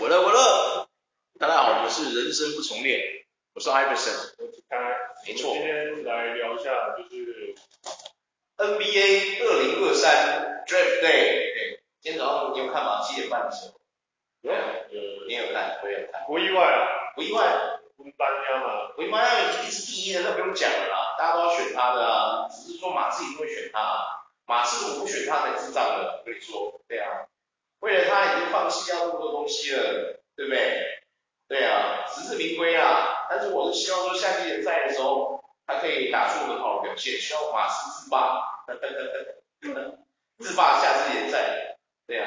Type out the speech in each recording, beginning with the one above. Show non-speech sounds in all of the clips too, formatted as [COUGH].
我乐我乐，大家好，我是人生不重练，我是 Iverson，我是开，没错，今天来聊一下就是 NBA 二零二三 Draft Day，对，今天早上你有看吗？七点半的时候，有，有，你有看，我也有看，不意外啊，不意外，温班亚马，温班亚一定是第一的，那不用讲了啦，大家都要选他的啊，只是说马刺一定会选他，马刺如果不选他才智障了，我跟你说，对啊。为了他已经放弃掉那么多东西了，对不对？对啊，实至名归啊。但是我是希望说夏季联赛的时候，他可以打出很好的表现，希望马刺自霸，[LAUGHS] 自霸夏季联赛。对啊，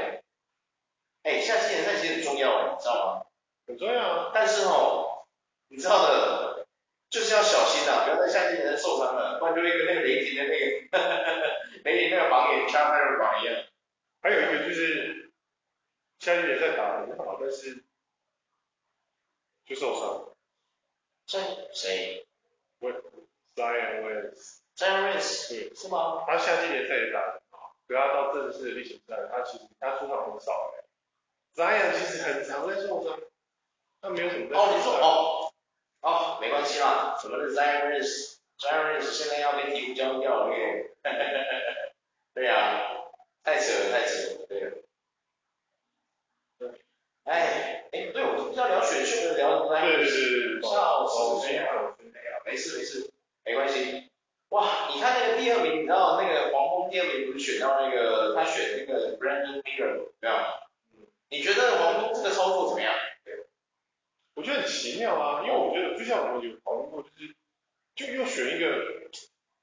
哎，夏季联赛其实很重要，你知道吗？很重要啊。但是哦，你知道的，就是要小心啊，不要在夏季联赛受伤了，不然就会跟那个雷霆的那个 [LAUGHS] 雷霆那个榜眼加菲尔榜一样。还有一个就是。夏季联赛打得很好，但是就受伤。谁？谁？我，Zion Williams。Zion Williams。是吗？他夏季联赛也打得很好，可他到正式的例行赛，他其实他出场很少哎。Zion 其实很常在受伤，他没有什么在。哦，你说哦，哦，没关系啦，什么是 Zion Williams？Zion Williams 现在要跟鹈鹕交易掉了，[LAUGHS] 对呀，太扯了，太扯了，对。哎，哎，对，我不知道聊选秀的聊什么来着？是是，笑死，没有，没事没事，没关系。哇，你看那个第二名，你知道那个黄蜂第二名不是选到那个他选那个 Brandon Miller 没有？嗯，你觉得黄蜂这个操作怎么样？对，我觉得很奇妙啊，因为我觉得就像我们有讨论过，就是就又选一个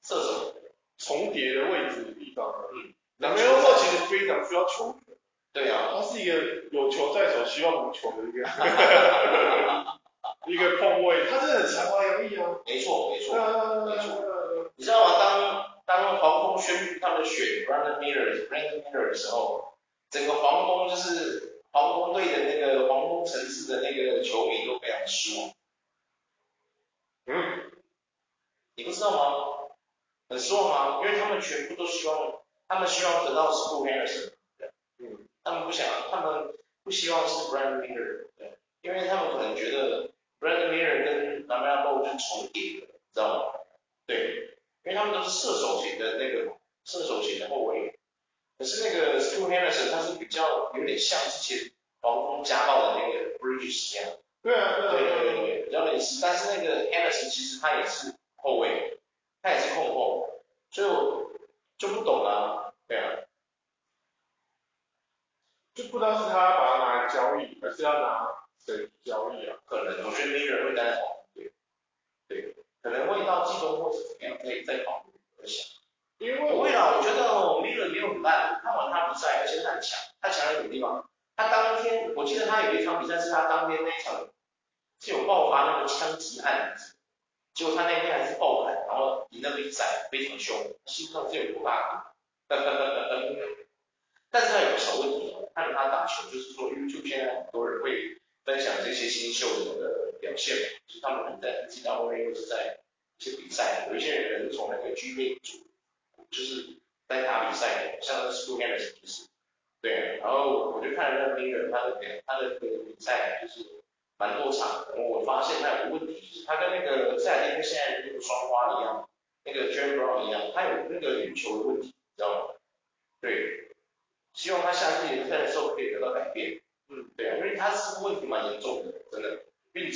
射手重叠的位置的地方，嗯，那没有说其实非常需要球。对啊，他是一个有球在手，希望无球的一个 [LAUGHS] 一个空位，他真的很才华洋溢啊。没错，没错，没错。你知道吗？当当黄蜂宣布他们选 Brandon Miller、Brandon Miller 的时候，整个黄蜂就是黄蜂队的那个黄蜂城市的那个球迷都非常失望。嗯，你不知道吗？很失望吗？因为他们全部都希望，他们希望得到 Scoot Henderson。嗯。他们不想，他们不希望是 brand leader，对，因为他们可能觉得 Brandon Miller 跟 LaMelo Ball 是重叠的，知道吗？对，因为他们都是射手型的那个射手型的后卫，可是那个 Scoot Henderson 他是比较有点像之前黄蜂家暴的那个 Bridges 一样，对啊，对啊，对对对，比较类似，但是那个 Henderson 其实他也是后卫，他也是控后，所以我就不懂啊，对啊。就不知道是他把它拿来交易，还是要拿谁交易啊？可能我觉得没人会待在黄蜂，对，可能会到季中或者怎么样，可以再考虑。我想，因为不会啦，我觉得哦，Miller 没有很烂，看完他在，而且他很强，他强在什么地方？他当天，我记得他有一场比赛是他当天那一场是有爆发那个枪击案，结果他那天还是爆盘，然后赢了比赛，非常凶，心脏是有多大？[LAUGHS] 但是他有个小问题。看着他打球，就是说因为就现在很多人会分享这些新秀的那个表现，就是他们在 NCAA 或者在一些比赛，有一些人是从那个 G League 组，就是在打比赛，像是 Scoot Henderson 就是，对，然后我就看了那个他的他的那个比赛，就是蛮多场，的我发现他有个问题，就是他跟那个赛丁克现在那个双花一样，那个 j a m e Brown 一样，他有那个运球，你知道吗？对。希望他夏季联赛的时候可以得到改变。嗯，对啊，因为他是问题蛮严重的，真的运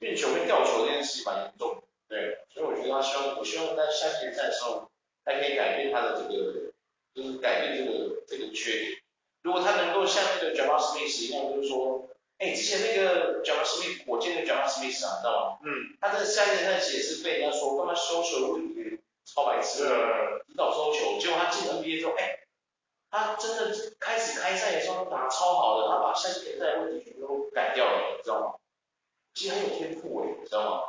运球跟掉球这件事蛮严重的。对，所以我觉得他希望，我希望在夏季联赛的时候，他可以改变他的这个，就是改变这个这个缺点。如果他能够像那个 Jabari Smith 一样，就是说，哎，之前那个 Jabari Smith，我见那个 Jabari Smith 啊，你知道吗？嗯。他在夏季联赛也是被人家说，干嘛收球的问题超白痴，指导收球，结果他进 NBA 之后，哎。他真的开始开赛的时候打超好的，他把夏季联赛问题全部都改掉了，你知道吗？其实很有天赋诶，你知道吗？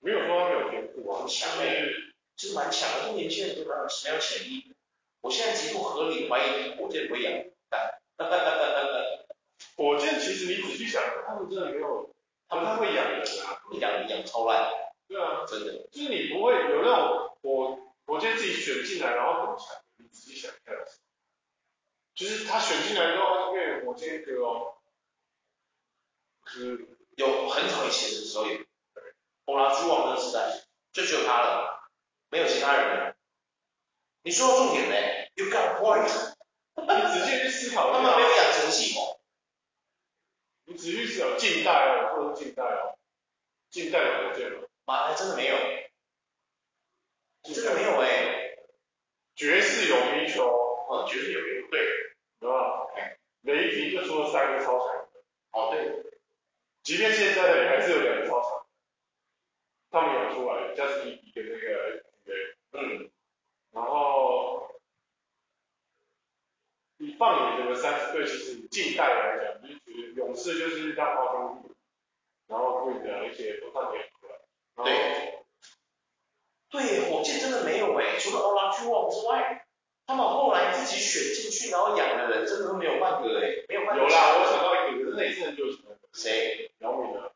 没有说他没有天赋啊，很强诶，其实蛮强的，这年轻人都蛮有蛮有潜力。我现在极怀疑火箭不会养蛋。火箭其实你仔细想，他们真的没有，他们会养人啊，你养你养超烂。对啊，真的，就是你不会有那种我火箭自己选进来然后很强，你仔细想一下。就是他选进来之后，他就变火箭哥哦。嗯，有很早以前的时候有，欧拉居王的时代就只有他了，没有其他人了。你说到重点呢，You got point。你仔细去思考，他们没有养成系统。你仔细去思考，近代哦，或者近代哦，近代的火箭哦，妈还真的没有，真的没有哎。爵士有名球，哦，爵士有皮球，对，对吧？雷霆就出了三个超强。哦，对。即便现在的还是有两个超强。他们养出来，加斯皮皮跟那个，对，嗯。然后，你放眼整个三十队，其实近代来讲，就是觉得勇士就是让花生米，然后会的一些不断点出来。对。对，火箭真的没有哎，除了欧拉朱旺之外。他们后来自己选进去，然后养的人真的都没有半个哎，没有半个。有啦，我想到一个，可是那也是很久以前。谁？姚明啊。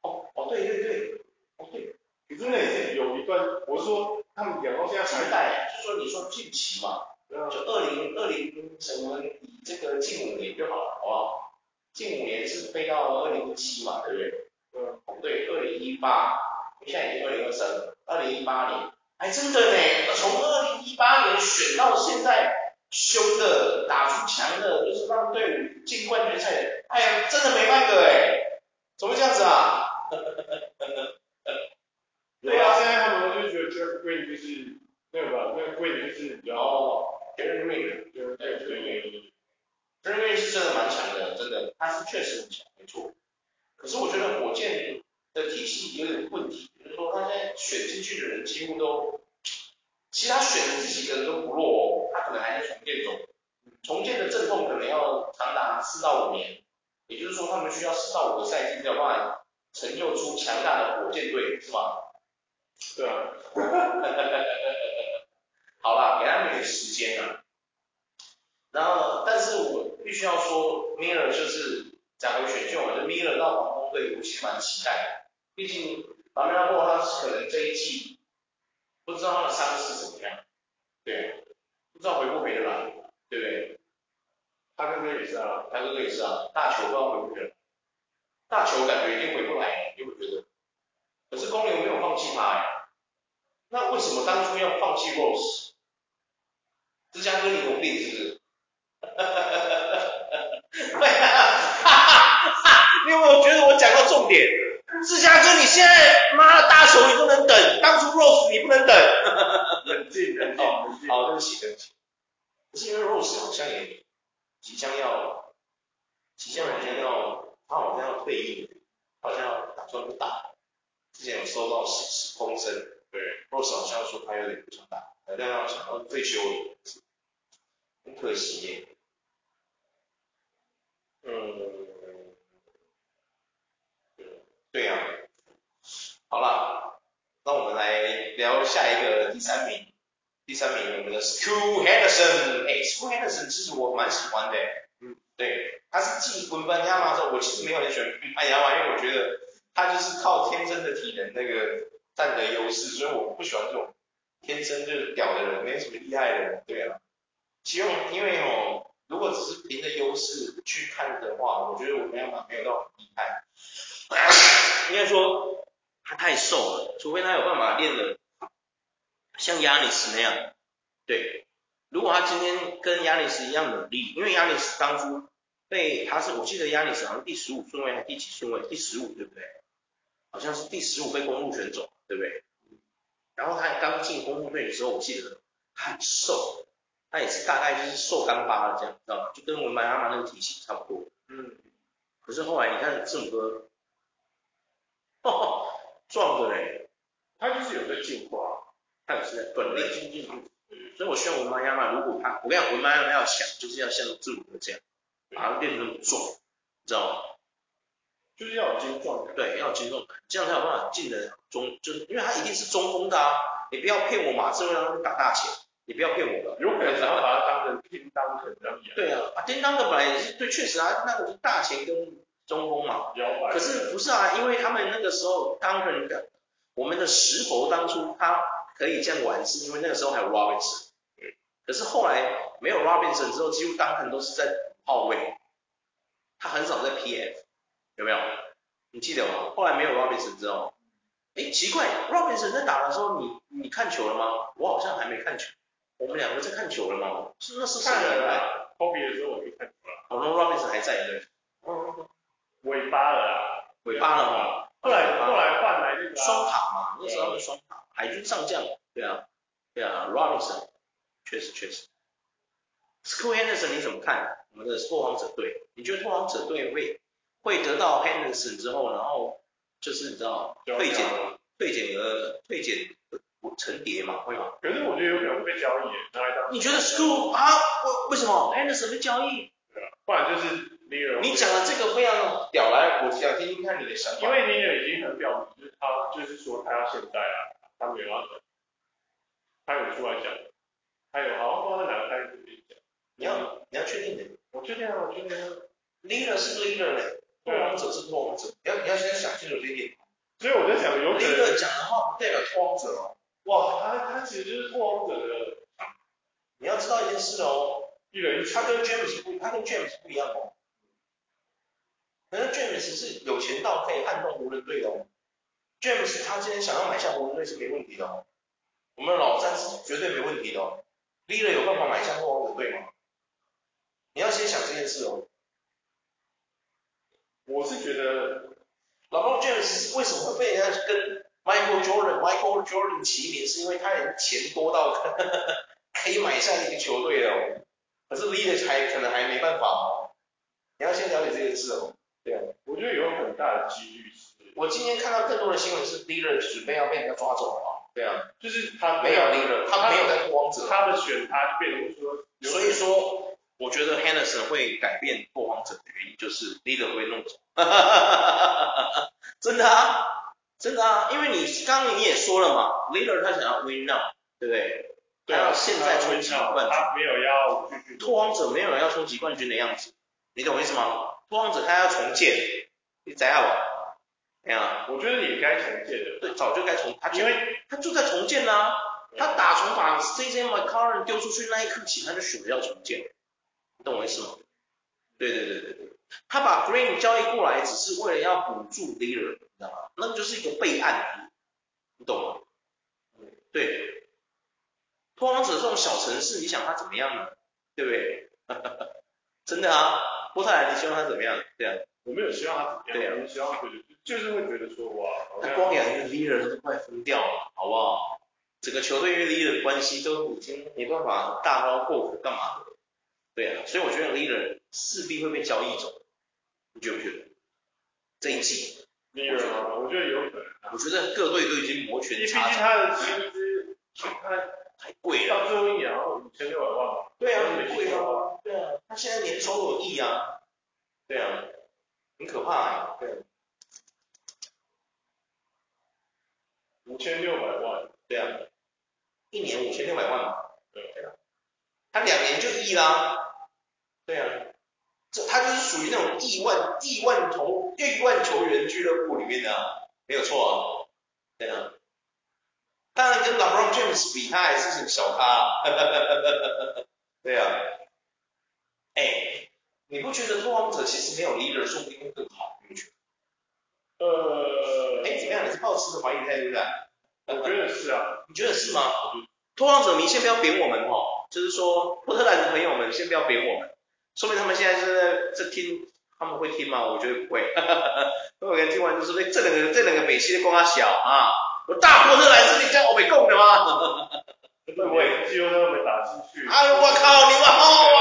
哦哦，对对对，哦对。可是那也是有一段，我是说他们养到现在还。近代，就说你说近期嘛，就二零二零，我们以这个近五年就好了，好不好？近五年是飞到二零一七嘛，对不对？嗯。哦对，二零一八，现在已经二零二三了，二零一八年。哎真的呢，从二零一八年选到现在，凶的打出强的，就是让队伍进冠军赛的，哎呀，真的没半个哎，怎么会这样子啊？[LAUGHS] 对啊，现在他们就觉得 Jeff Green 就是那个吧，那个 Green 就是比较哦，Jeff Green，对对对对对，Jeff Green 是真的蛮强的，真的，他是确实很强，没错。可是我觉得火箭的体系有点问题。就是说，他现在选进去的人几乎都，其他选的这几个人都不弱哦，他可能还在重建中，重建的阵痛可能要长达四到五年，也就是说，他们需要四到五个赛季才有办法成就出强大的火箭队，是吗？对啊。[LAUGHS] 好了，给他们一点时间啊。然后，但是我必须要说，Miller 就是讲回选秀嘛，就 Miller 到黄蜂队，我其实蛮期待的，毕竟。马梅拉霍他可能这一季不知道他的伤势怎么样，对，不知道回不回得来，对不对？他哥哥也是啊，他哥哥也是啊，大球不知道回不回来，大球感觉一定回不来，因为觉得，可是公牛没有放弃他呀，那为什么当初要放弃 Rose？芝加哥你有病是不是？[LAUGHS] 哈哈哈哈哈哈，对啊，哈哈哈，因为我觉得我讲到重点。芝加哥，你现在妈的大手你不能等，当初 Rose 你不能等。[LAUGHS] 冷静，冷静，冷静。好，对不起，对不起。不是因为 Rose 好像也即将要，即将好像要，他好像要退役，好像要打算不打。之前有收到风声，对，Rose 好像说他有点不想打，好像要想要退休了，很可惜耶。嗯。对呀、啊，好了，那我们来聊下一个第三名，第三名我们的 School Henderson，哎，School Henderson 其实我蛮喜欢的，嗯，对，他是继文班亚马之后，我其实没有很喜欢文班亚马，因为我觉得他就是靠天生的体能那个占得优势，所以我不喜欢这种天生就是屌的人，没什么厉害的人，对啊，其实因为哦，如果只是凭着优势去看的话，我觉得文班亚马没有到很厉害。应该说他太瘦了，除非他有办法练的像亚里斯那样。对，如果他今天跟亚里斯一样努力，因为亚里斯当初被他是我记得亚里斯好像第十五顺位还是第几顺位？第十五对不对？好像是第十五被公鹿选走，对不对？然后他刚进公鹿队的时候，我记得他很瘦，他也是大概就是瘦干巴的这样，知道吗？就跟文班亚马那个体型差不多。嗯。可是后来你看字母哥。哦，壮的嘞，他就是有在进化，他也是在本领进进步，所以我希望文班亚马如果他，我跟你讲，文班亚马要想，就是要像字母哥这样，把他练得那么壮，你知道吗？就是要有精壮感，对，要有精壮感，这样才有办法进的中，就是因为他一定是中锋的啊，你不要骗我马刺会让他打大前，你不要骗我了，有可能想要把他当成叮当可能这样对啊，啊叮当的本来也是对，确实啊，那个是大前跟。中锋嘛，可是不是啊，因为他们那个时候当人的，我们的石佛当初他可以这样玩，是因为那个时候还有 Robinson，可是后来没有 Robinson 之后，几乎当肯都是在后卫，他很少在 PF，有没有？你记得吗？后来没有 Robinson 之后，哎，奇怪，Robinson 在打的时候，你你看球了吗？我好像还没看球。我们两个在看球了吗？是那是谁来？科比的时候我没看球了。我们 Robinson 还在对。嗯。尾巴了啦。尾巴了哈。后来后来换来那个双塔嘛，那时候是双塔，海军上将。对啊，对啊，Robinson，确实确实。School Henderson 你怎么看？我们的拓荒者队，你觉得拓荒者队会会得到 Henderson 之后，然后就是你知道退减退减额退减层叠嘛，会吗？可是我觉得有可能会被交易，拿来当。你觉得 School 啊？为为什么 Henderson 被交易？对啊，不然就是尼尔。你讲的这个非常屌，来，我想听听看你的想法。因为尼尔已经很表明，就是他就是说他要现在啊，他没有要等，他有出来讲，他有好像不知道在哪个开始跟你讲。你要你要确定的。我确定啊，我确定啊。Leader 是 Leader 嘞，拓荒者是拓荒者。你要你要先想清楚这一点。所以我在想，有可能。Leader 讲的话不代表拓荒者哦。哇，他他其实就是拓荒者的。你要知道一件事哦，跟 James 不，他跟 James 不一样哦。可是 James 是有钱到可以撼动湖人队的哦。James 他今天想要买下湖人队是没问题的哦。我们老詹是绝对没问题的哦。l i l 有办法买下拓荒者队吗？你要先想这件事哦。我是觉得，LeBron James 为什么会被人家跟 Michael Jordan、Michael Jordan 齐名？是因为他人钱多到可以买下一个球队哦。可是 Leader 还可能还没办法哦。你要先了解这件事哦。对啊，我觉得有很大的几率是。我今天看到更多的新闻是 Leader 准备要被人家抓走了啊。对啊，就是他没有 Leader，他没有在拓荒者。他的选他变成说，所以说。我觉得 Henderson 会改变拓荒者的原因就是 Leader 会弄走，[LAUGHS] 真的啊，真的啊，因为你刚刚你也说了嘛，Leader 他想要 Win Now，对不对？他要现在冲击冠军，他没有要拓荒者没有人要冲击冠军的样子，你懂我意思吗？拓荒者他要重建，你怎样吧？哎呀，我觉得也该重建的，对，早就该重，他因为他就在重建啊，他打从把 CJ McCollum 丢出去那一刻起，他就选择要重建。你懂我意思吗？对对对对对，他把 Green 交易过来，只是为了要补助 Leader，你知道吗？那个就是一个备案，你懂吗？对，拓荒者这种小城市，你想他怎么样呢？对不对？[LAUGHS] 真的啊，波特兰，你希望他怎么样？对啊，我没有希望他怎么样，对啊，我希望就是会觉得说哇，他光养一个 Leader 他都快疯掉了，好不好？整个球队因为 Leader 的关系都已经没办法大刀阔斧干嘛的。对啊，所以我觉得 Leader 势必会被交易走，你觉不觉得？这一季，Leader 啊，我觉得有可能。我觉得各队都已经摩拳擦掌。毕竟他的薪资，他太贵了。到最后一年要五千六百万吧？对啊，很贵啊。对啊，他现在年收入有亿啊。对啊，很可怕啊。对。五千六百万。对啊，一年五千六百万嘛。对啊。他两年就亿啦。对啊，这他就是属于那种亿万亿万头亿万球员俱乐部里面的啊，没有错啊，对啊，当然跟 LeBron James 比，他还是很小咖啊，[LAUGHS] 对啊，哎，你不觉得拓荒者其实没有 leader 说不定会更好？你觉得？呃，哎，怎么样？你是抱持着怀疑态度的？我觉得是啊，你觉得是吗？拓荒者，你先不要贬我们哦，就是说波特兰的朋友们先不要贬我们。说明他们现在是在在听，他们会听吗？我觉得不会。哈哈哈，有人听完就说：“哎，这两个这两个北西的光啊小啊，我大货车来是你叫我没供的吗？” [LAUGHS] 会不打进去。哎呦我靠，你们好啊！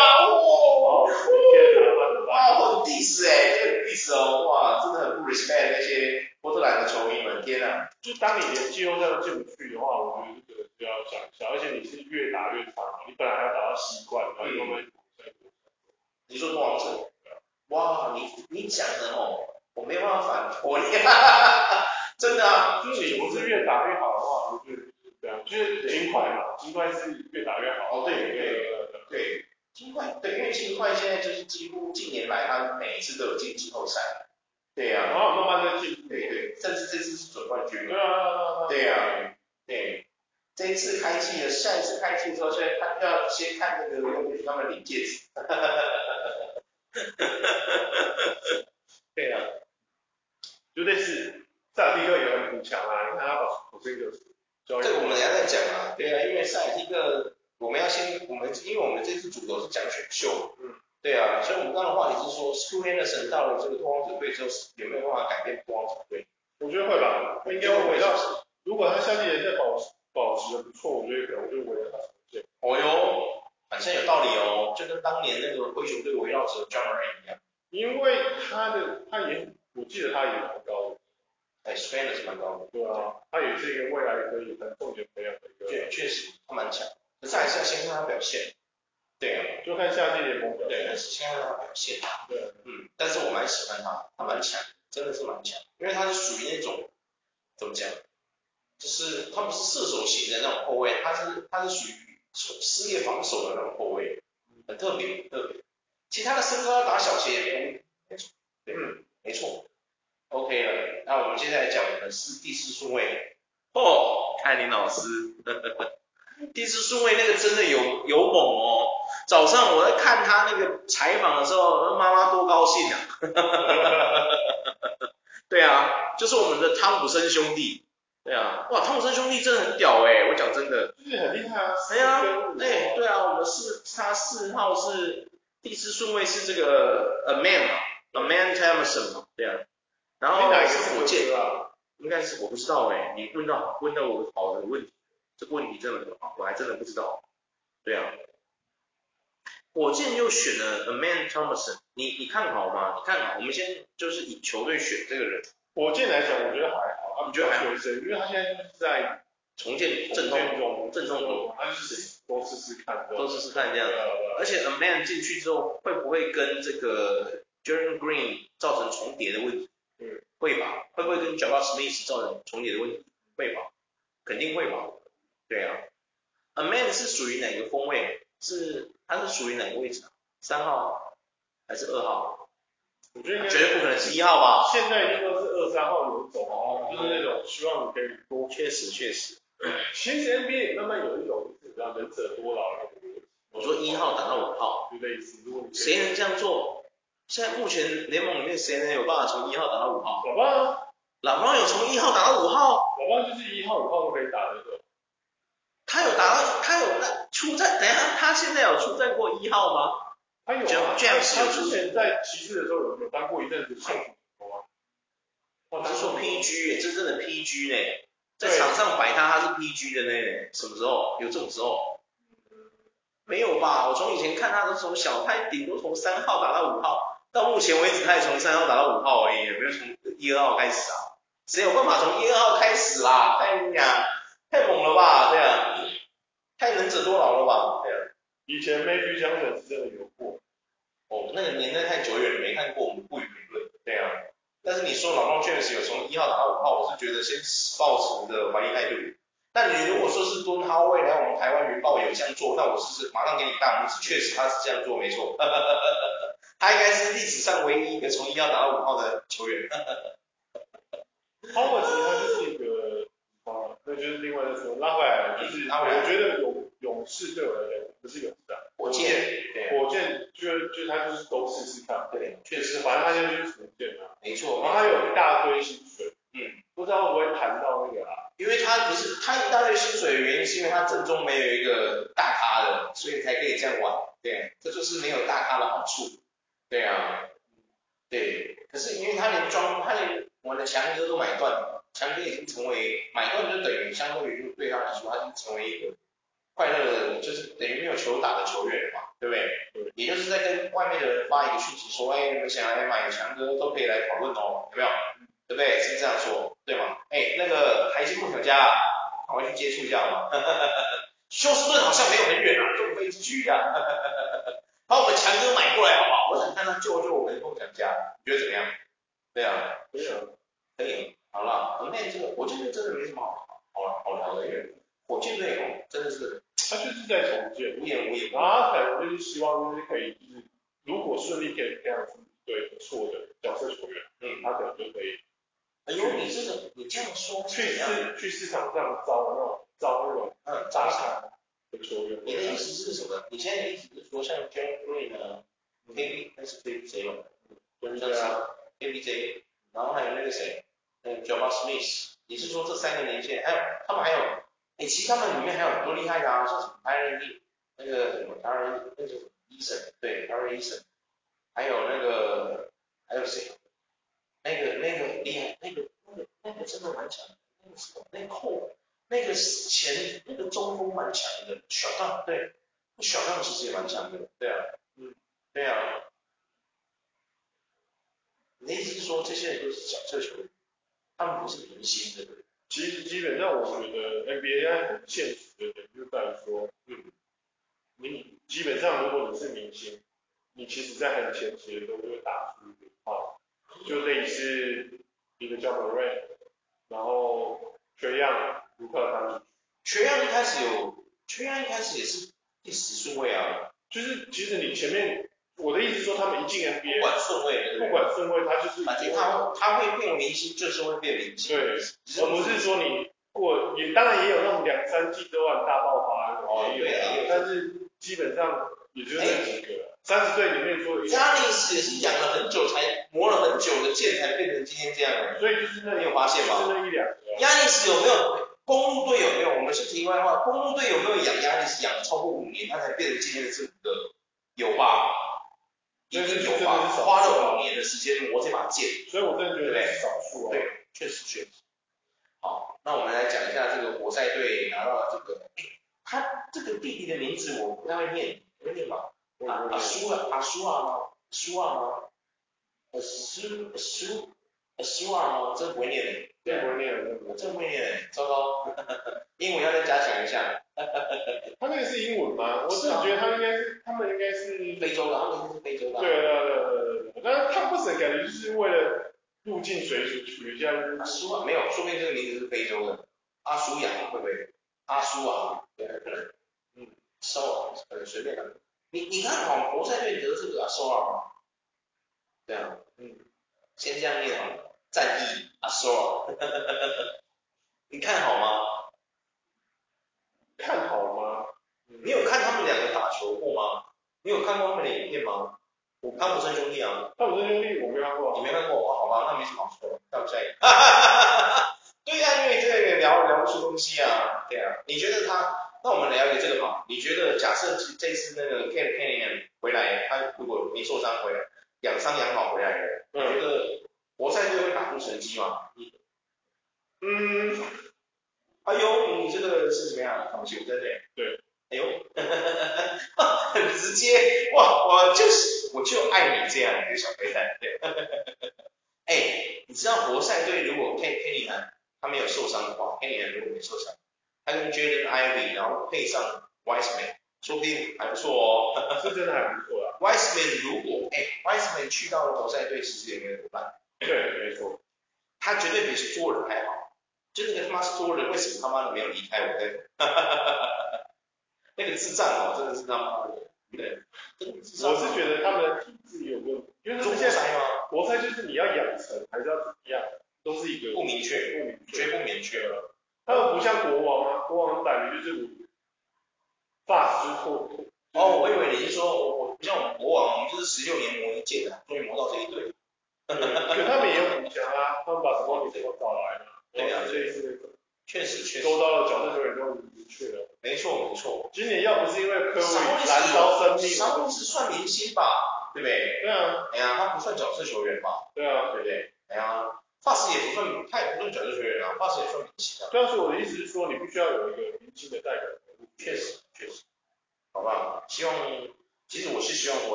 哇，哇，很 diss 哎，这个 diss 哦，哇，真的很不 respect 那些波特兰的球迷们，天啊！就当你连季后赛都进不去的话，我觉得这个就要想一下，而且你是越打越长，你本来还要打到习惯，然后慢慢。你说拓荒者，哇，你你讲的哦，我没办法反驳你，哈哈哈，真的啊，就是你不是越打越好的话，我觉得是这样，就是金块嘛，金块是越打越好。哦，对对对对，金块，对，因为金块现在就是几乎近年来他每一次都有进季后赛，对呀，然后慢慢的进，对对，甚至这次是总冠军，对啊，对呀，对，这一次开季的，下一次开季的时候，现在他要先看那个用他们领戒指，哈哈哈哈哈。对啊，讲，对啊，因为赛是一个我们要先我们因为我们这次主轴是讲选秀，嗯，对啊，所以我们刚刚的话题是说，Scoot Henderson 到了这个拓荒者队之后，有没有办法改变拓荒者队？我觉得会吧，应该会回到，如果他夏季也在保持保持的不错，我觉得可能就围绕他出现。哦哟，好像有道理哦，就跟当年那个灰熊队围绕着 Ja Morant 一样。因为他的他也，我记得他也蛮高的，哎，Spence 是蛮高的，对啊，他也是一个未来可以很重点培养的一个，对确实他蛮强，可是还是要先看他表现，对。啊，就看夏季联盟表现，对，还是先看他表现，对，嗯，但是我蛮喜欢他，他蛮强，真的是蛮强，因为他是属于那种怎么讲，就是他不是射手型的那种后卫，他是他是属于撕裂防守的那种后卫，很特别，很特别。其他的身高打小前也没没错，对，嗯，没错，OK 了。那我们接下来讲的是第四顺位，哦，看林老师，呵呵呵第四顺位那个真的有有猛哦。早上我在看他那个采访的时候，妈妈多高兴啊，[LAUGHS] 对啊，就是我们的汤普森兄弟，对啊，哇，汤普森兄弟真的很屌哎，我讲真的，就是很厉害啊，哎呀，哎，对啊，我们是他四号是。第四顺位是这个 A Man 嘛，A Man Thompson 嘛，对啊。然后是火箭啊，应该是我不知道哎，你问到问到我好的问题，这个问题真的很好，我还真的不知道。对啊，火箭又选了 Aman Thompson，你你看好吗？你看好？我们先就是以球队选这个人。火箭来讲，我觉得还好，你觉得还好？因为他现在就是在重建阵中，阵痛中，他就是多试试看，多试试看这样。而且 A Man 进去之后，会不会跟这个 Jordan Green 造成重叠的问题？嗯，会吧。会不会跟 Jabari Smith 造成重叠的问题？会吧，肯定会吧。对啊。A Man 是属于哪个风位？是，他是属于哪个位置啊？三号还是二号？我觉得绝对不可能是一号吧。现在应该是二三号有走哦，就是那种希望你可以多。确实确实。其实 NBA 也慢慢有一种就是比较能者多劳那种。我说一号打到五号，就类似。谁能这样做？现在目前联盟里面谁能有办法从一号打到五号？老邦啊，老邦有从一号打到五号？老邦就是一号、五号都可以打的。他有打到，他有那出战？等一下，他现在有出战过一号吗？他有啊。James 他之前在骑士的时候有有当过一阵子控球吗？我是说 PG，真正的 PG 呢？在场上摆他，他是 PG 的呢？什么时候有这种时候？没有吧？我从以前看他都从小，他顶多从三号打到五号，到目前为止他也从三号打到五号而已，也没有从一二号开始啊。谁有办法从一二号开始啦？太呀，太猛了吧？对啊，太能者多劳了吧？对啊。以前 Magic Johnson 是真的有过。哦，那个年代太久远了，没看过，我们不予评论。对啊。但是你说老庄确实有从一号打到五号，我是觉得先抱持着怀疑态度。但你如果说是敦哈未来我们台湾云豹有这样做，那我是马上给你大拇指，确实他是这样做没错。[LAUGHS] 他应该是历史上唯一一个从一号打到五号的球员。哈维其实他就是一个啊，那就是另外一个说拉回来就是我觉得勇勇士对我来讲不是勇士啊，火箭，火箭就就他就是都试试看，对，确实，反正他现在就是火箭啊，没错，然后他有一大堆薪水，嗯，不知道会不会谈到那个啊。因为他不是他一大堆薪水的原因，是因为他正中没有一个大咖的，所以才可以这样玩。对，这就是没有大咖的好处。对啊，对。可是因为他连装，他连我的强哥都买断了，强哥已经成为买断，就等于相当于对他来说，他已经成为一个快乐的，就是等于没有球打的球员嘛，对不对？对。也就是在跟外面的人发一个讯息说，哎，你们想来买强哥都可以来讨论哦，有没有？对不对？是这样说，对吗？哎，那个台积梦想家，赶快去接触一下嘛。[LAUGHS] 休斯顿好像没有很远啊，坐飞机去一下。[LAUGHS] 把我们强哥买过来好不好？我想看他救救我们梦想家，你觉得怎么样？对啊，可以啊，可以。好了，我们这个火箭队真的没什么好好好聊的，因为火箭队哦，真的是他就是在重建，无言无语。他可能就是希望就是可以，就是如果顺利可以培养出对不错的角色球员，嗯，他可能就可以。哎呦，你这个你这样说，去市去市场上招那种招那种嗯渣卡的球员。你的意思是什么？你现在的意思是说像 Jalen Green 呢？K 那是 K B J 嘛？对啊，K B J，然后还有那个谁，嗯 Jabari Smith。你是说这三个年限？还有他们还有，哎，其实他们里面还有很多厉害的啊，像什么 Tyron 那个什么 Tyron 那个 Eason，对 Tyron Eason，还有那个还有谁？那个那个厉害，那个那个那个真的蛮强的，那个什么那个后那个前那个中锋蛮强的，小刚对，小刚其实也蛮强的，对啊，嗯，对啊。你的意思是说这些人都是小色球员，他们不是明星的？其实基本上我觉得 NBA 很现实的点就在于说，嗯，你基本上如果你是明星，你其实在很前期的时候就会打出一个号，就类似一个叫 Murray，然后缺样卢克他们，缺样一开始有，缺样一开始也是第十顺位啊，就是其实你前面。我的意思是说，他们一进 NBA，不管顺位，不管顺位，他就是反正他他会变明星，就是会变明星。对，而不是说你过也当然也有那种两三季都很大爆发的，哦，对啊，但是基本上也就那几个，三十岁里面说。加尼斯也是养了很久才磨了很久的剑才变成今天这样，所以就是那你有发现吗？就是那一两个。加尼斯有没有公路队有没有？我们是题外话，公路队有没有养加尼斯养超过五年，他才变成今天的这个？有吧？一定有吧，花了五年的时间磨这把剑，所以我真的觉得是少数啊。对，确实确实。好，那我们来讲一下这个活塞队拿到了这个，他这个弟弟的名字我不太会念，会念吗？阿阿苏啊，阿苏啊吗？苏啊吗？阿苏阿苏阿苏啊吗？真不会念的，这不会念，这不会念，糟糕，英文要再加强一下。他那个是英文吗？我是觉得他应该是，他们应该是非洲的，他们是非洲的。对对对对对，但是他不是感觉就是为了入境随俗取一下。阿苏啊，没有，说明这个名字是非洲的。阿苏亚会不会？阿苏啊，对，可能。嗯，苏啊，可能随便的。你你看好活塞队得这个阿苏啊吗？对啊，嗯，先这样念好了，战役阿苏啊，你看好吗？看好吗？你有看他们两个打球过吗？你有看过他们的影片吗？我汤普森兄弟啊，汤普森兄弟我没看过，你没看过？哦，好吧，那没什么好说的，那我下一个。哈哈哈哈对呀、啊，因为这个聊聊不出东西啊，对啊。你觉得他？那我们聊一个这个吧。你觉得假设这次那个 Cade Cunningham 回来，他如果没受伤回来，养伤养好回来了，你觉得活塞队会打出成绩吗？嗯。哎呦，你这个是怎么样？同学，对不对？对。哎呦，很直接，哇，我就是，我就爱你这样一个小飞弹，对。哎，你知道活塞队如果 Cade Cunningham 他没有受伤的话，Cunningham 如果没受伤，他跟 Jaden Ivey 然后配上 Wiseman，说不定还不错哦。是真的还不错啊。Wiseman 如果哎，Wiseman 去到了活塞队，其实也没有多烂。对，没错。他绝对比 Stewart 还好。就那个他妈 Stewart 为什么他妈的没有离开我？对，哈哈哈哈哈。那个智障哦，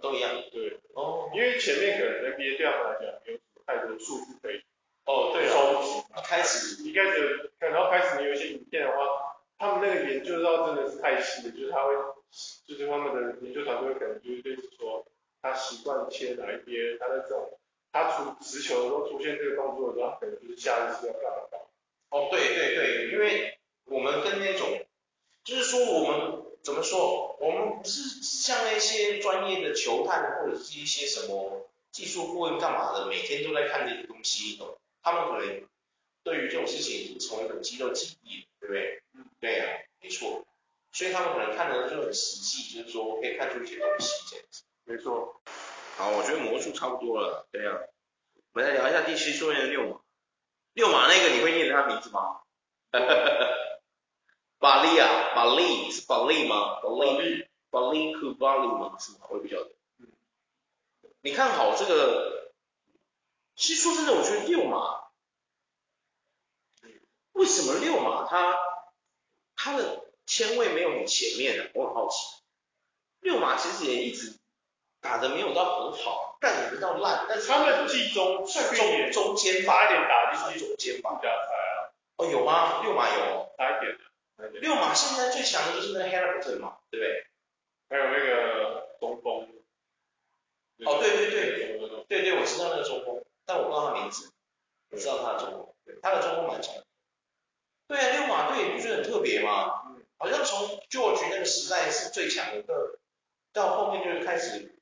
都一样对。哦。因为前面可能在憋这样来讲没有什么太多的数据可以。哦对哦一开始。一开始可能要开始你有一些影片的话他们那个研究到真的是太细了就是他会就是他们的研究团队可能就是对你说他习惯切哪一边他在这种他出直球的时候出现这个动作的时候他可能就是下意识或者是一些什么技术顾问干嘛的，每天都在看这些东西，懂？他们可能对于这种事情已经成为一种肌肉记忆，对不对？嗯，对呀、啊，没错。所以他们可能看的就很实际，就是说可以看出一些东西这样子。没错。好，我觉得魔术差不多了，对呀、啊。我们来聊一下第七顺位的六码。六马那个你会念他名字吗？[LAUGHS] 巴利啊，巴利是巴利吗？巴利，巴利库巴利吗？是吗？我也不晓得。嗯。你看好这个？其实说真的，我觉得六马，为什么六马它它的？签位没有很前面的，我很好奇。六马其实也一直打的没有到很好，但也不到烂，但是他们季中算中中间吧，一点打进去中间吧。啊。哦，有吗？六马有。差一点。六马现在最强的就是那个 Haliburton 嘛，对不对？还有那个中锋。哦，对对对，对对，我知道那个中锋，但我不知道他名字。我知道他的中锋，对，他的中锋蛮强。对啊，六马队你不觉得很特别吗？好像从 George 那个时代是最强的，到后面就开始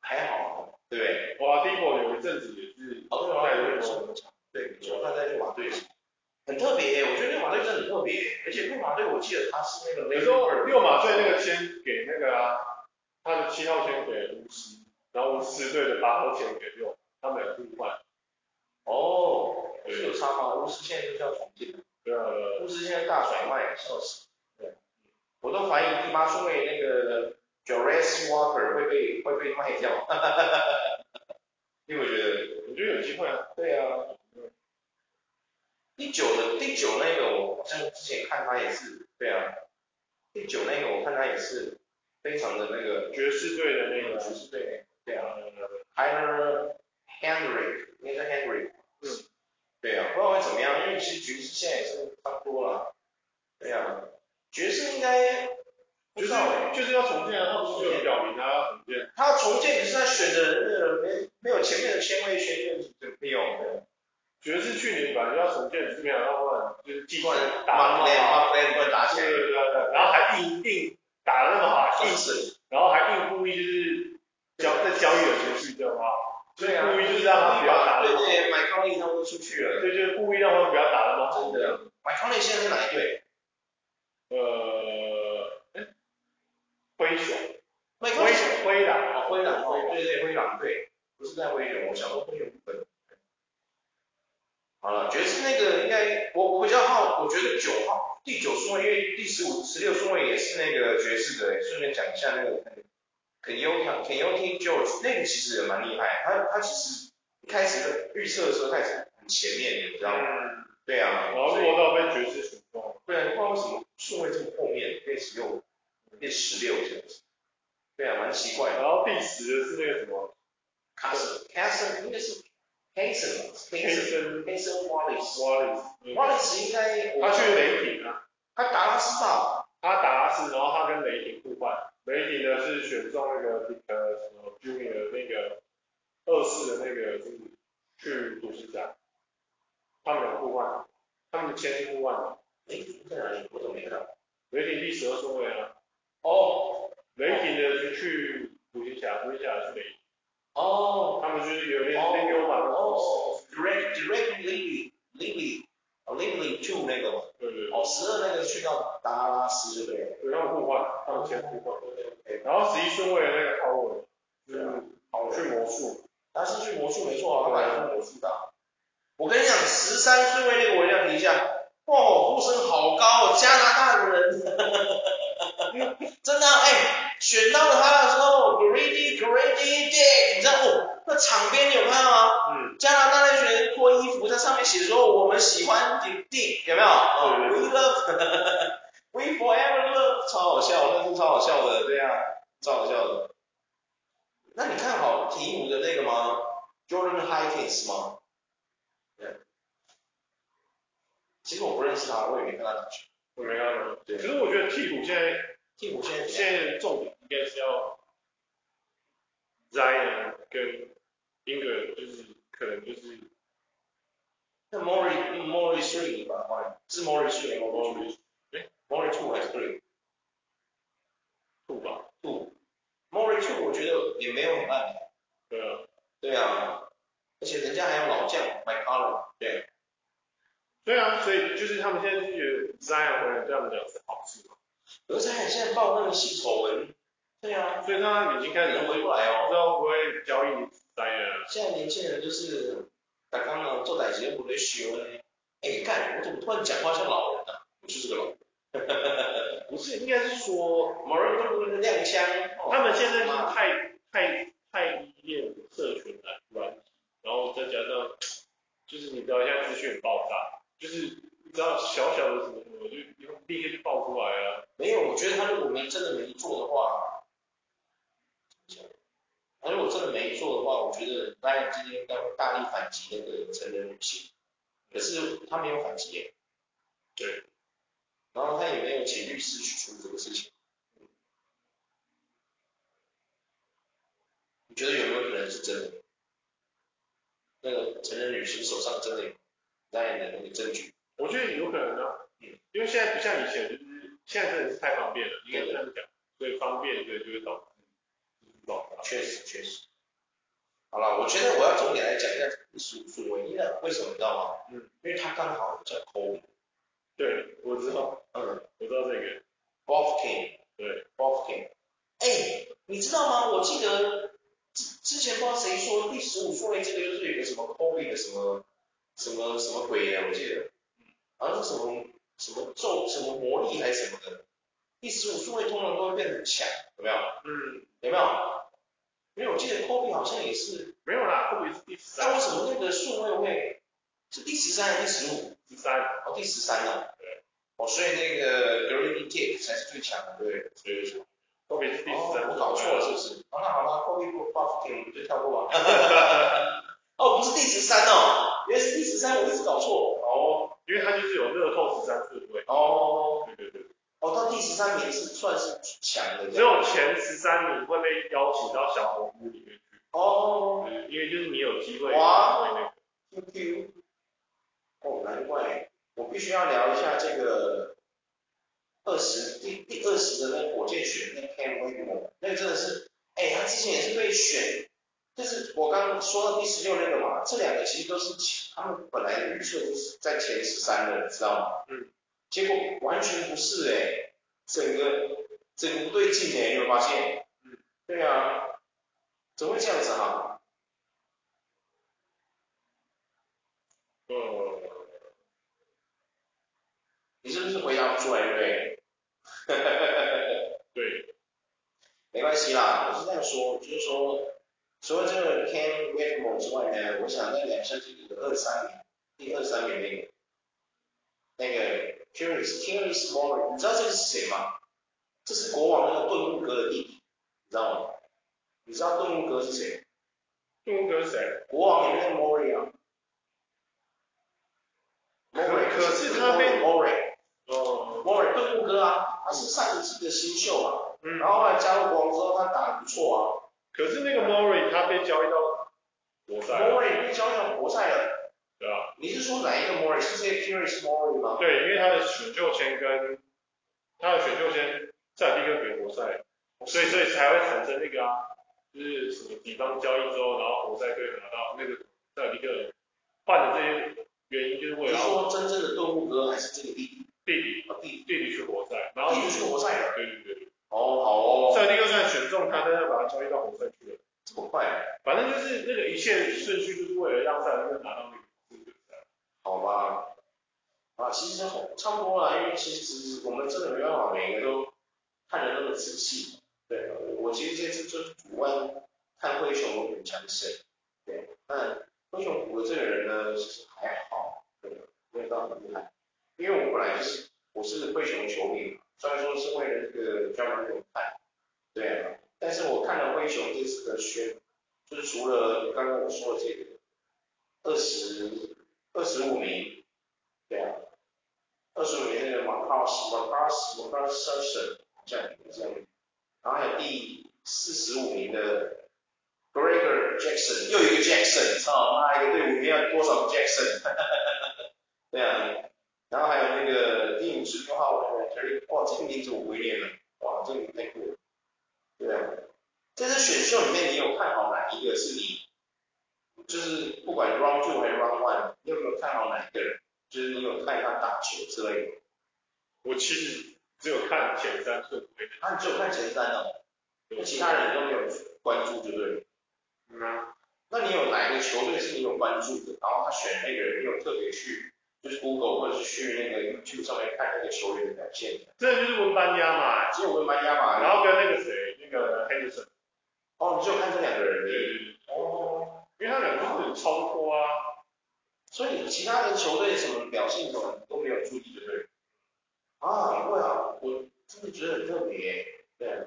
还好，对不对？哇，Oladipo 有一阵子也是，哦对，他也是很强，对，就他在六马队很特别，我觉得六马队真的很特别，而且六马队我记得他是那个，有时候六马队那个签给那个啊，他的七号签给巫师，然后巫师队的八号签给六，他们俩互换。哦，是有差吗？巫师现在就是要重建，对啊，巫师现在大甩卖，笑死。对我都怀疑第八顺位那个 Jarace Walker 会被会被卖掉，哈哈哈哈哈。因为我觉得，我觉得有机会啊。对啊。第九的第九那个我好像之前看他也是，对啊。第九那个我看他也是非常的那个爵士队的那个爵士队，对啊。Tyler Henry，那个 Henry。嗯。对啊，不知道会怎么样，因为其实爵士现在也是差不多了。对啊。爵士应该不知道、欸、就是要重建，他不是就表明他要重建。他重建，可是他选的那个没没有前面的签位选的就没有。爵士去年本来就要重建，只是没想到后来就是计划打那么好，对对对，然后还硬硬打的那么好，硬死，然后还硬故意就是交在交易的情绪，知道吗？对啊，故意就是让他不要打。对对，买康利他们都出去了。对，就是故意让他们不要打那么好。真的，买康利现在是哪一队？呃，哎，灰熊，灰灰灰狼，哦，灰狼，哦，对对，灰狼，对，不是在灰熊，我想说灰熊部分。好了，爵士那个应该，我我比较好，我觉得九号第九顺位，因为第十五、十六顺位也是那个爵士的，顺便讲一下那个 Keyonte George，那个其实也蛮厉害，他他其实一开始的预测的时候开始很前面，你知道吗？嗯、对啊，然后落到被爵士选中，对啊，不知道为什么。顺位这么后面，变十六，变十六这样子，对啊，蛮奇怪的。然后第十的是那个什么，Cason，Cason 应该是 Cason，Cason，Cason Wallace，Wallace，Wallace 应该他去雷霆啊，他达拉斯吧，他达拉斯，然后他跟雷霆互换，雷霆呢是选中那个呃什么 Junior 那个二世的那个就是去独行侠，他们俩互换，他们的签是互换的。哎，在哪里？我怎么没看到？雷霆第十二顺位啊。哦。雷霆的是去独行侠，独行侠是雷霆。哦。他们就是有点那个嘛。哦。Direct Direct Lively Lively 哦 Lively Two 那个嘛。对对。哦，十二那个去到达拉斯对不对？对，他们互换，他们签互换。然后十一顺位的那个 Howard，嗯，跑去魔术。他是去魔术没错啊，他本来是魔术的。我跟你讲，十三顺位那个我一定要提一下。哇，呼声好高，加拿大的人，[LAUGHS] 真的，哎、欸，选到了他的时候，Grady Grady Dick，你知道哦，那场边你有看到吗？嗯。加拿大那群人脱衣服，在上面写说我们喜欢 Dick，有没有？哦、嗯、，We love，We forever love，超好笑，那是超好笑的，对啊，超好笑的。那你看好鹈鹕的那个吗？Jordan Hawkins 吗？其实我不认识他，我也没跟他打球。我没看到。对。可是我觉得鹈鹕现在，鹈鹕现在现在重点应该是要 Zion 跟 Ingram 就是可能就是。那 Murray Murray three 吧，是 Murray three 吗？Murray，哎，Murray two 还是 three？two 吧，two。Murray two 我觉得也没有很烂。对啊。对啊。而且人家还有老将 McCollum，对。对啊，所以就是他们现在就觉得 Zion 回来对他们讲是好事嘛。而且现在报那个性丑闻。对啊。所以他已经开始回过来哦。不知道会不会交易 Zion。现在年轻人就是。刚刚呢，做代志不得学呢。哎，干，我怎么突然讲话像老人啊？我就是个老人。不是，应该是说某人就不能亮枪。他们现在是太太太依恋社群了，软体，然后再加上，就是你知道现在资讯爆炸，就是你知道小小的什么什么就立刻就爆出来了。没有，我觉得他如果没真的没做的话。他如果真的没做的话，我觉得当然今天应该会大力反击那个成人女性，可是他没有反击耶，对，然后他也没有请律师去处理这个事情，你觉得有没有可能是真的？那个成人女性手上真的有当然的那个证据？我觉得有可能啊，嗯，因为现在不像以前，就是现在真的是太方便了，应该这样讲，所以方便对就会导致。确实确实，好了，我觉得我要重点来讲一下第十五数位，因为为什么你知道吗？嗯，因为他刚好叫 Kobe。对，我知道，嗯，我知道这个。Both King。对，Both King。哎，你知道吗？我记得之之前不知道谁说第十五顺位这个就是有个什么 o b e 的什么什么什么鬼啊，我记得，好像是什么什么咒什么魔力还是什么的，第十五顺位通常都会变得很强，有没有？嗯，有没有？因为我记得 Kobe 好像也是没有啦，Kobe 是第十三。那为什么那个顺位会是第十三还是第十五？十三。哦，第十三呢？对。哦，所以那个 Gary Dick 才是最强的，对。所以说，Kobe 是第十三。哦，我搞错了是不是？好那好了，Kobe 不 Buff 我们就跳过吧。[LAUGHS] 哦，不是第十三哦，原来是第十三，我一直搞错。哦。因为他就是有乐透十三顺位。哦。对对对。哦，到第十三名是算是强的。只有前十三名会被邀请到小红屋里面去。哦。对，因为就是你有机会。哇。Q Q。哦，难怪。我必须要聊一下这个二十第第二十的那个火箭选那 Cam Whitmore，那个真的是，哎，他之前也是被选，就是我刚刚说到第十六那个嘛，这两个其实都是他们本来预测就是在前十三的，你知道吗？嗯。结果完全不是哎，整个整个不对劲哎，你有没有发现？嗯，对啊，怎么会这样子哈？嗯，你是不是回答不出来，对不对？[LAUGHS] 对，没关系啦，我是这样说，就是说，除了这个 Can Whitmore 之外呢，我想再聊一下这个二三名，第二三名那个，那个。Tyrese Tyrese Moore，你知道这个是谁吗？这是国王那个顿悟哥的弟弟，你知道吗？你知道顿悟哥是谁？顿悟哥是谁？国王里面的 Moore 啊。Moore 可是他被 Moore 哦，Moore 顿悟哥啊，他是上一季的新秀啊，嗯，然后后来加入国王之后，他打得不错啊。可是那个 Moore 他被交易到活塞。Moore 被交易到国赛了。对啊，你是说哪一个 Murray？是这个 Tyrese Murray 吗？对，因为他的选秀签跟他的选秀签在第一个美国赛，所以所以才会产生那个啊，就是什么地方交易之后，然后活塞队拿到那个在立刻换的这些原因，就是为了。你说真正的顿悟哥还是这个弟弟？弟弟啊，弟弟弟去活塞，然后弟弟去活塞了。对对对。哦，好哦。在立刻赛选中他，但是把他交易到活塞去了。这么快？反正就是那个一切顺序，就是为了让赛尔特拿到那个。好吧，啊，其实差不多了，因为其实我们真的没办法每个都看得那么仔细。对，我其实这次就是主观看灰熊很强势，对，那灰熊补的这个人呢，其实还好，对，没有到很厉害。因为我本来就是我是灰熊球迷，虽然说是为了这个专门给我看，对啊，但是我看了灰熊这次的选，就是除了刚刚我说的这个二十。二十五名，对啊，二十五名那个马卡斯、马卡斯、马卡斯、Sasson 这样这样，然后还有第四十五名的 Gregor Jackson 又一个 Jackson，操，妈一个队伍里面要多少个 Jackson？对啊，然后还有那个第五十六号的 Terry，哇，这个名字我不会念了，哇，这个名字太酷了。对啊，在这选秀里面，你有看好哪一个是你？就是不管 Round Two 还是 Round One，你有没有看好哪一个人？就是你有看他打球之类的？我其实只有看前三顺位。啊，你只有看前三哦？那其他人都没有关注，对不对？嗯啊。那你有哪一个球队是你有关注的？然后他选那个人，你有特别去就是 Google 或者是去那个 YouTube 上面看那个球员的表现？这就是文班亚嘛，只有文班亚嘛，然后跟那个谁，那个 Henderson。哦，你只有看这两个人而已。哦。因为他两个就是超脱啊。所以其他的球队什么表现什么都没有注意，对不对？啊，不会啊，我真的觉得很特别耶，对。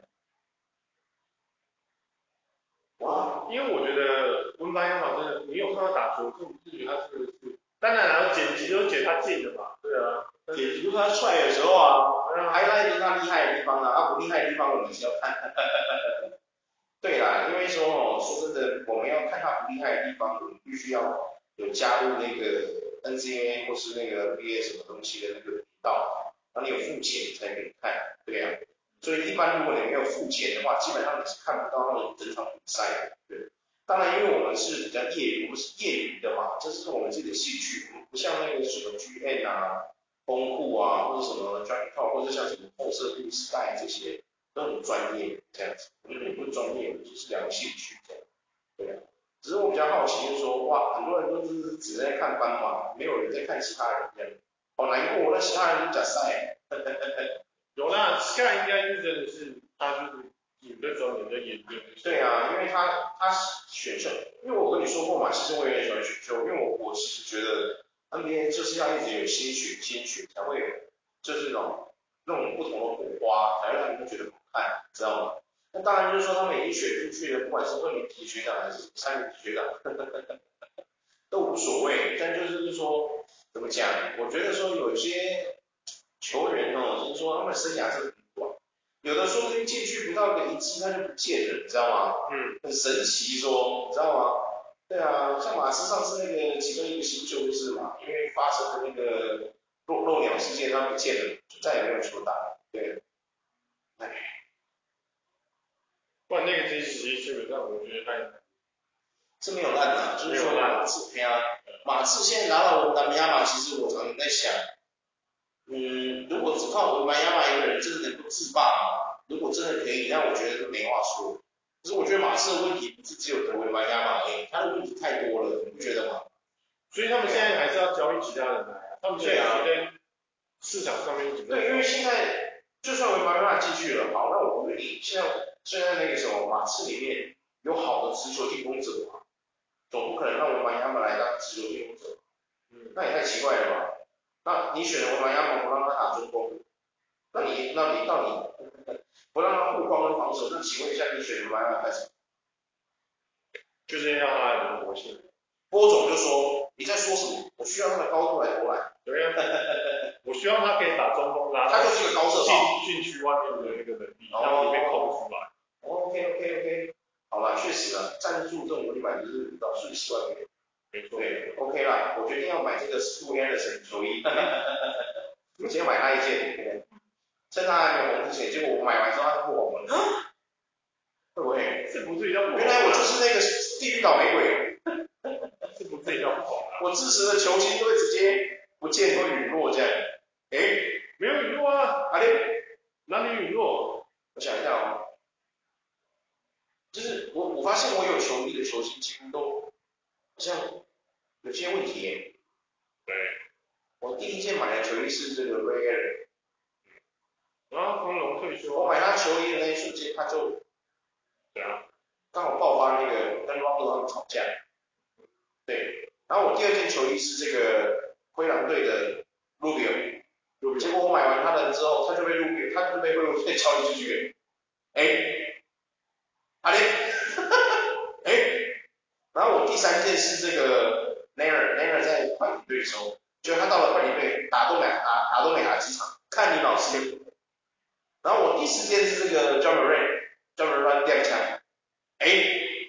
哇，因为我觉得文班亚马真的，你有看他打球，就自觉他是，当然然后剪辑都剪他进的嘛，对啊，剪辑就是他帅的时候啊，还有一个他厉害的地方啊，他不厉害的地方我们是要看。[LAUGHS] 对啦，因为说哦，说真的，我们要看他不厉害的地方，我们必须要有加入那个 N C A 或是那个 B A 什么东西的那个频道，然后你有付钱才可以看，对啊。所以一般如果你没有付钱的话，基本上你是看不到他们整场比赛的。对，当然因为我们是比较业余，我们是业余的嘛，这是我们自己的兴趣，我们不像那个什么 GM 啊、公库啊，或者什么 Drag Talk，或者像什么后色布时代这些都很专业这样子，我们也不专业，就是聊兴趣这样。对啊，只是我比较好奇，就是说哇，很多人都是只在看斑马，没有人在看其他人这样，好难过，那其他人都假赛。[LAUGHS] 有啦，Sky 应该是真的是他就是有的专门在研究。对啊，因为他他选秀，因为我跟你说过嘛，其实我也喜欢选秀，因为我我其实觉得 NBA 就是要一直有新血新血才会有，就是那种那种不同的火花，才让他们觉得好看，知道吗？那当然就是说他们已经选出去的，不管是二年级学长还是三年级学长，都无所谓。但就是说怎么讲，我觉得说有些。球员哦，就是说他们生涯是，到个一季他就不见了，你知道吗？嗯，很神奇说，你知道吗？对啊，像马刺上次那个其中一个新秀就是嘛，因为发生的那个漏漏鸟事件，他不见了，就再也没有出打了。对，哎，不然那个真实基本上我觉得他是没有烂的，就是说马刺，对啊，马刺现在拿到文班亚马，其实我常常在想。嗯，如果只靠文班亚马一个人，真的能够自霸吗？如果真的可以，那我觉得是没话说。可是我觉得马刺的问题不是只有德文班亚马，哎，他的问题太多了，你不觉得吗？所以他们现在还是要交易其他人来啊。他们现在在市场上面对，因为现在就算文班亚马进去了，好，那我问你，现在现在那个什么马刺里面有好的持球进攻者吗？总不可能让文班亚马来当持球进攻者，嗯，那也太奇怪了吧？那你选的文班亚马不让他打中锋，那你那你到底不让他护框跟防守，那请问一下你选文班亚马干什么？就是要他的灵活性。波总就说你在说什么？我需要他的高度来投篮。对呀，我希望他可以把中锋拉。他就是一个高射炮。进进去外面的那个能力，然后里面空出来。哦、OK OK OK，好了，确实啊，赞助这种东西买就是到瞬息万变。对，OK 啦，我决定要买这个 Scoot Henderson 球衣，[LAUGHS] [LAUGHS] 我今天买他一件，趁他还没红之前，结果我买完之后他不红了，会不会？是不是要不红？原来我就是那个地狱倒霉鬼，是不是要不红？我支持的球星都会直接不见会陨落这样，哎，没有陨落啊，哪里？哪里陨落？我想一下哦，就是我我发现我有球衣的球星几乎都。好像有些问题耶。对。我第一件买的球衣是这个 Ray Allen。然后丰龙退休。我买他球衣的那一瞬间，他就。对啊。刚好爆发那个跟 Rondo 他们吵架。对。然后我第二件球衣是这个灰狼队的 Rubio。Rubio。结果我买完他的之后，他就被 Rubio，他就被灰狼队交易出去。哎。阿力。[LAUGHS] 然后我第三件是这个 Nair，Nair 在快艇队的时候，就他到了快艇队打都没打打都没打几场，看你老师。然后我第四件是这个 Ja Morant，Ja Morant 第二枪，哎，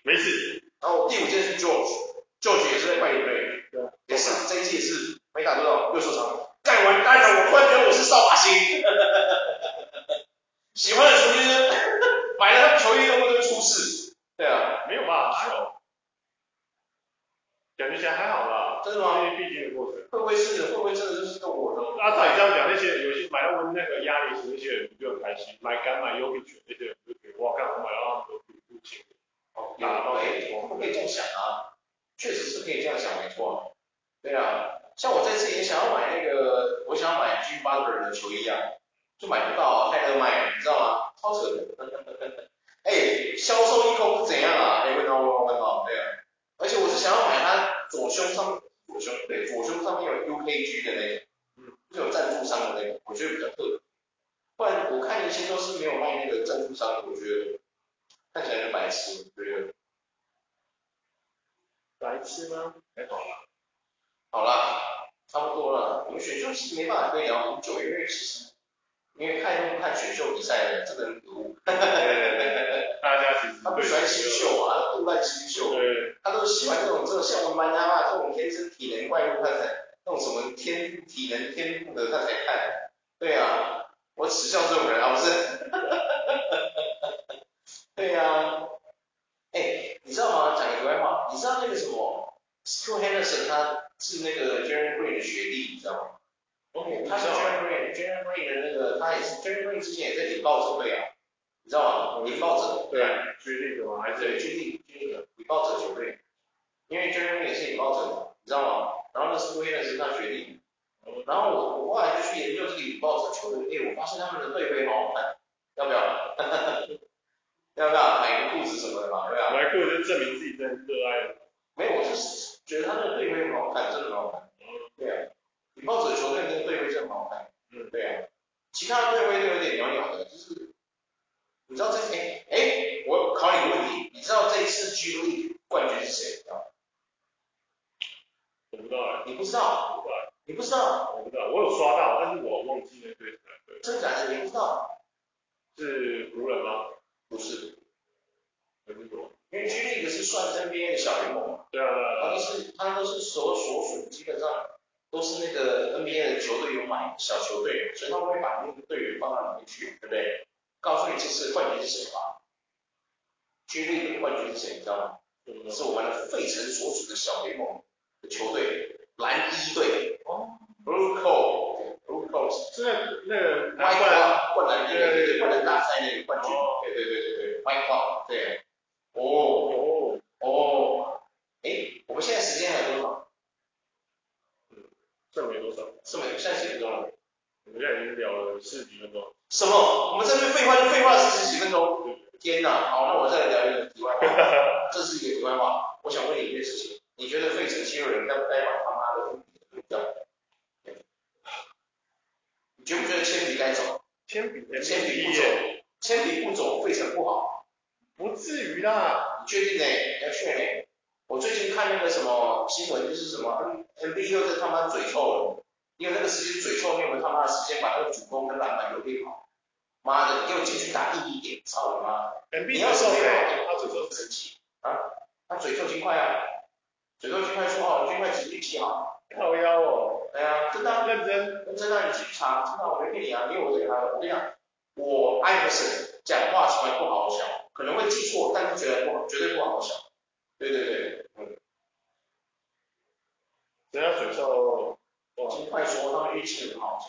没事。然后第五件是 George，George 也是在快艇队，对，也是这一季也是没打多少，又受伤，干完单了，我突然觉得我是扫把星，[LAUGHS] 喜欢的球员 [LAUGHS] 买了他们球衣都不会出事，对啊，没有吧，还好，感觉起来还好吧，真的吗？因为毕竟的过程，会不会是会不会真的就是跟我的？啊，照你这样讲，那些有些买到温那个压力，那些人就很开心，买敢买优品那些人就觉得哇，看我买到他们都不不行，哦，也可以，不可以这样想啊，确实是可以这样想，没错，对啊，像我这次也想要买那个，我想要买 Jimmy Butler 的球衣啊，就买不到，太热卖，你知道吗？超扯的，哎，销售一空是怎样啊？哎，问到问到问到，对啊，而且我是想要买它左胸上面，左胸对，左胸上面有 UKG 的那种，嗯，就有赞助商的那种，我觉得比较特别，不然我看一些都是没有卖那个赞助商的，我觉得看起来就白痴，对不对？白痴吗？还好啦，好啦，差不多了。我们选秀其实没办法可以聊很久，因为其实因为看都看选秀比赛的，这个人可恶。[LAUGHS] 大家其实他不喜欢新秀啊，他杜烂新秀。对。他都喜欢这种这种像我们班亚马这种天生体能怪物，他才那种什么天体能天赋的他才看。对啊，我耻笑这种人啊，不是。[LAUGHS] 对呀、啊。哎，你知道吗？讲个题外话，你知道那个什么，Scoot Henderson 他是那个 Jerry Green 的学弟，你知道吗？哦，他是 Jerry Green，Jerry Green 的那个，他也是 Jerry Green 之前也在领报者队啊，你知道吗？领报者，对，决定的吗？还是对，决定决定的领报者球队，因为 Jalen Green 也是引爆者的，你知道吗？然后那 Scoot Henderson 他学弟，然后我我后来就去研究这个引爆者球队，哎，我发现他们的队徽好好看，要不要？要不要买个裤子什么的嘛？对吧？买裤子就证明自己真的热爱。没有，我就是觉得他那个队徽很好看，真的很好看。嗯，对啊，引爆者球队那个队徽真的很好看。嗯，对啊，其他的队徽都有点鸟鸟的，就是你知道这次哎哎，我考你个问题，你知道这一次 G League 冠军是谁？吗？我不知道哎。你不知道？不知道。你不知道？我不知道，我有刷到，但是我忘记那队是哪队。真假的？你不知道？是湖人吗？不是，因为 G League 是算 NBA 的小联盟嘛，对啊，它都是它都是所所属，基本上都是那个 NBA 的球队有买小球队，所以他们会把那个队员放到里面去，对不对？告诉你这次冠军是谁吧？G League 的冠军是谁？你知道吗？嗯、是我们的费城所属的小联盟的球队蓝衣队。哦，Blue Coat，Blue Coat，是那那个拿冠冠篮那个冠篮大赛那个冠军。哦对对对对，White Cloud 对，哦哦哦，哎，我们现在时间还有多少？嗯，剩没多少，剩没，现在几分钟了？我们现在已经聊了四十几分钟。什么？我们这边废话就废话四十几分钟？天哪！好，那我再来聊一个题外话，[LAUGHS] 这是一个题外话。我想问你一件事情，你觉得费城七六人该不该把他妈的铅笔丢掉？你觉不觉得铅笔该走？铅笔，铅笔不走。铅笔不走，费城不好，不至于啦。你确定呢？要确定。我最近看那个什么新闻，就是什么 N B 又在他妈嘴臭了，因为那个时间嘴臭，你有没有他妈的时间把那个主攻跟篮板都练好？妈的，你给我进去打硬一点，操你妈你要是没有，他嘴臭神奇啊？他嘴臭金块啊？嘴臭金块说好，金块只是运气好。靠腰哦。对啊，真的啊。认真。认真啊，你继续查，真的我没骗你啊，因为我这个我跟你讲。我艾弗森讲话从来不好好笑，可能会记错，但是绝对不好，绝对不好好笑。对对对，嗯。人家嘴臭，金块说他们运气很好，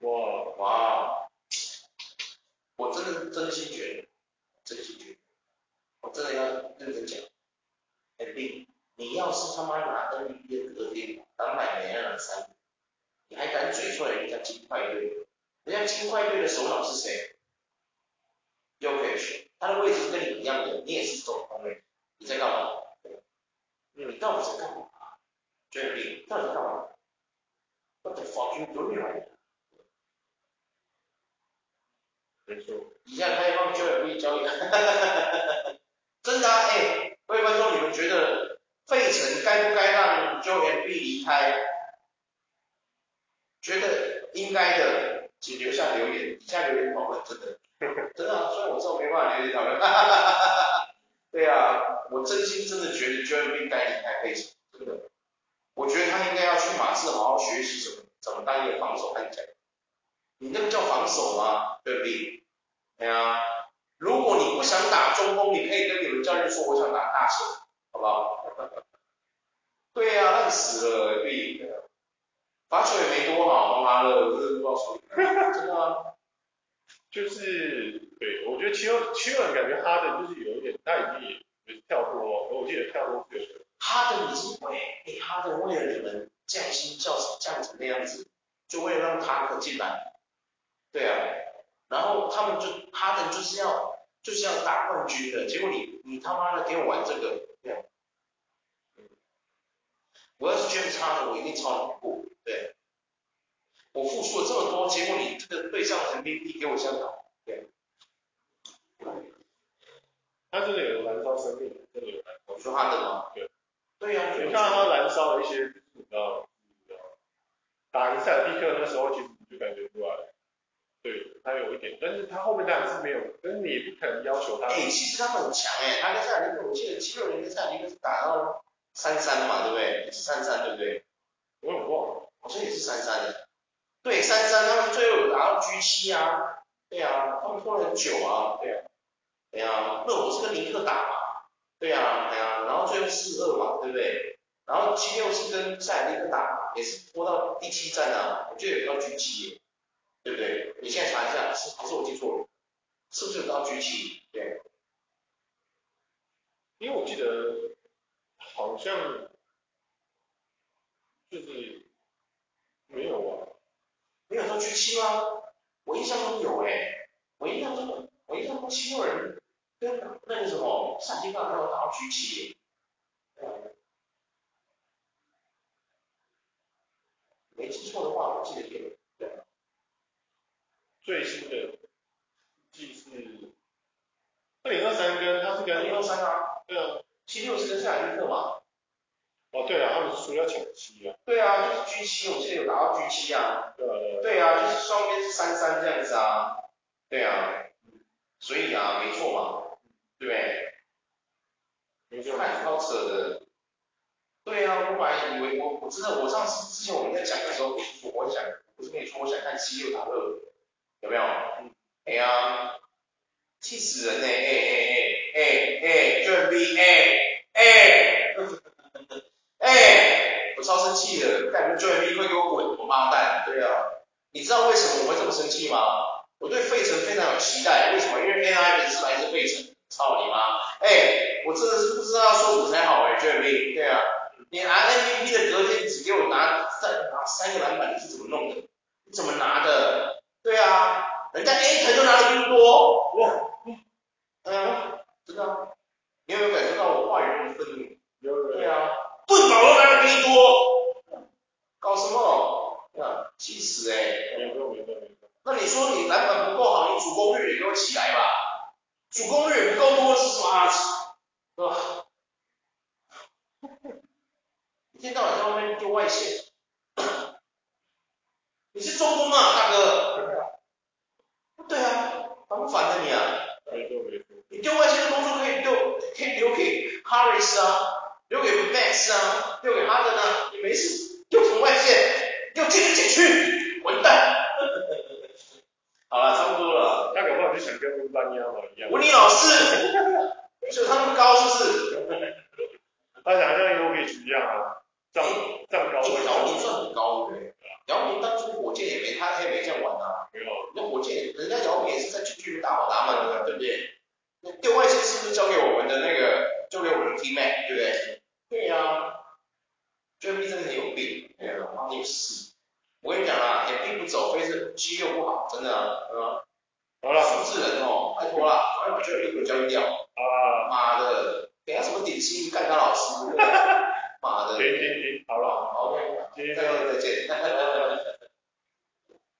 哇哇，我真的真心觉得，真心觉得，我真的要认真讲。肯定，你要是他妈拿 NBA 得点，当买人家三，你还敢嘴出来人家金块队？人家金块队的首脑是谁？Jokic，他的位置跟你一样的，你也是中锋位，你在干嘛？你到底在干嘛？Jokic，你到底在干嘛？What the fuck you doing？没错。以下开放 Jokic 交易，[LAUGHS] 真的啊，哎，各位观众，你们觉得费城该不该让 Jokic 离开？觉得应该的。请留下留言，底下留言讨论，真的，[LAUGHS] 真的啊，虽然我知道没办法留言讨论，哈哈哈哈哈哈，[LAUGHS] 对啊，我真心真的觉得 Joel Embiid 该离开费城，真的，我觉得他应该要去马刺好好学习怎么怎么当一个防守悍将。你那个叫防守吗？对不？对啊，如果你不想打中锋，你可以跟你们教练说，我想打大前，好不好？对呀、啊，烂死了，对，罚球也没多好，妈的，我真的不知道说，真的吗？就是，对，我觉得七六七六人感觉哈登就是有一点，他已经也跳脱，我记得跳脱这个。哈登已经为，哎，哈登为了你们降薪降降成那样子，就为了让塔克进来，对啊，然后他们就哈登就是要就是要打冠军的，结果你你他妈的给我玩这个，对啊。我要是觉得差的，我一定超难过。对，我付出了这么多，结果你这个对上 MVP 给我这样搞，对。他真的有燃烧生命，真的有燃烧。我说他的吗？对。对呀、啊，你看到他燃烧了一些，你知道，你知道，打赢塞尔蒂克那时候，其实你就感觉出来，对，他有一点，但是他后面当然是没有，但是你也不可能要求他。哎，其实他很强哎，他跟塞尔蒂克，我记得七六人跟塞尔蒂克是打到。三三嘛，对不对？也是三三，对不对？我也忘了，好像也是三三的。对，三三，他们最后有拿到 G 七啊。对啊，他们拖了很久啊。对啊，对啊，那我是跟尼克打嘛。对然后最后四二嘛，对不对？然后七六是跟塞尔蒂克打，也是拖到第七战啊，我记得有到 G 七，对不对？你现在查一下，是还是我记错了？是不是有到 G 七？对。因为我记得。好像就是没有啊，没有到 G 七吗？我印象中有哎、欸，我印象中我印象中七六人跟那个什么赛金刚还有打到 G7，没记错的话，我记得有。对。最新的记是二零二三跟他是跟二零二三啊，对啊。七六是跟塞尔蒂克嘛？哦，对啊，他们是输要抢七啊。对啊，就是 G 七，我记得有拿到 G 七啊。对啊，对啊，就是双边是三三这样子啊。对啊，所以啊，没错嘛，对不对？没错。太超扯的。对啊，我本来以为我我真的我上次之前我们在讲的时候，我想不是跟你说我想看七六打二，有没有？嗯。哎呀，气死人呢！哎哎哎哎哎，准备哎。哎，哎，我超生气的，感觉 Joel Embiid 快给我滚，我妈蛋！对啊，你知道为什么我会这么生气吗？我对费城非常有期待，为什么？因为 NIL 是来自费城，操你妈！哎，我真的是不知道要说什么才好哎，Joel Embiid，对啊，你拿 MVP 的隔天只给我拿三拿三个篮板，你是怎么弄的？你怎么拿的？对啊，人家 A 城就拿的比你多，哇，嗯，真的。你有没有感受到我话语中的愤怒？有。对啊，顿宝都拿的比你多，搞什么？啊，气死哎、欸！没错没错没错。那你说你篮板不够好，你主攻率也给我起来吧？主攻率也不够多是什么啊？是吧？一天到晚在外面丢外线，[COUGHS] 你是中锋啊，大哥？对啊，烦不烦的你啊？你丢外线的工作可以丢，可以留给 Harris 啊，留给 Max 啊，留给哈登啊，你没事丢什么外线，又进来进去，混蛋！好了，差不多了。那搞不好就想跟温班尼亚马一样。文尼老师，就他那么高是不是？他想像 Jokic 一样啊，这样这样高。姚明算很高的。姚明当初火箭也没他，他也没这样玩啊。没有。那火箭，人家姚明也是在禁区里打好打满的，对不对？丢外线是不是交给我们的那个，交给我们的 T-Mac，对不对？对呀、啊。Joel Embiid 真的很有病，哎呀，妈有事。我跟你讲啦，眼病不走，非是肌肉不好，真的啊，嗯。好了。复制人哦，拜托了，快把 Joel Embiid 给交易掉。啊。妈的，等下什么点心干他老师？[LAUGHS] 妈的。停停停，好了，好，OK，今天再见再见。